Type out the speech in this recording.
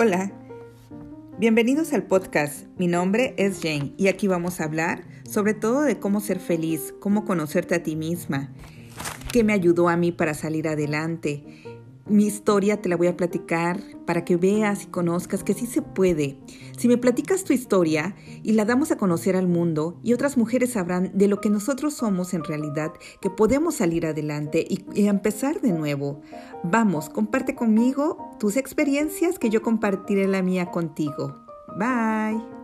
Hola, bienvenidos al podcast. Mi nombre es Jane y aquí vamos a hablar sobre todo de cómo ser feliz, cómo conocerte a ti misma, qué me ayudó a mí para salir adelante mi historia te la voy a platicar para que veas y conozcas que sí se puede. Si me platicas tu historia y la damos a conocer al mundo y otras mujeres sabrán de lo que nosotros somos en realidad, que podemos salir adelante y, y empezar de nuevo. Vamos, comparte conmigo tus experiencias que yo compartiré la mía contigo. Bye.